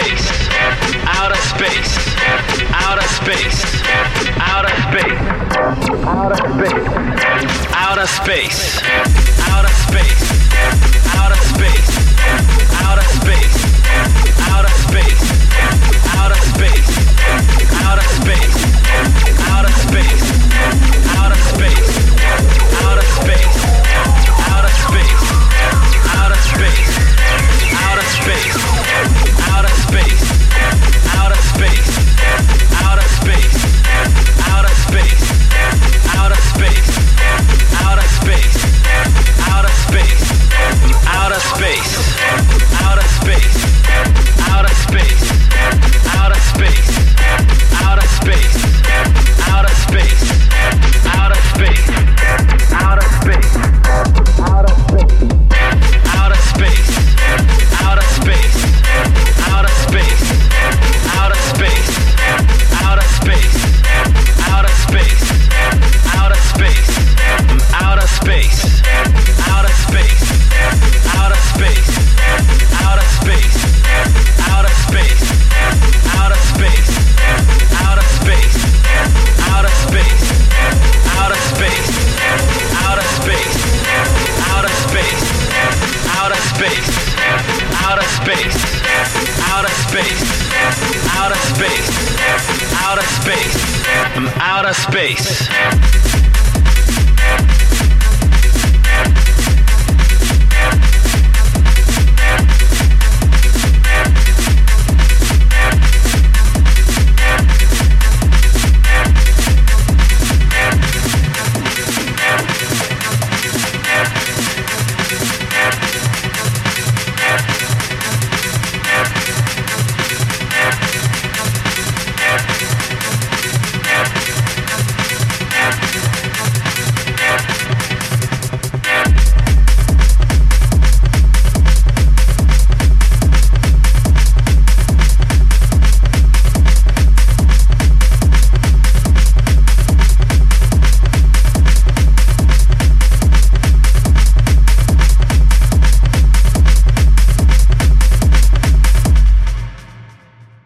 space, outer space, outer space, outer space, outer space, outer space. Outer space. Space.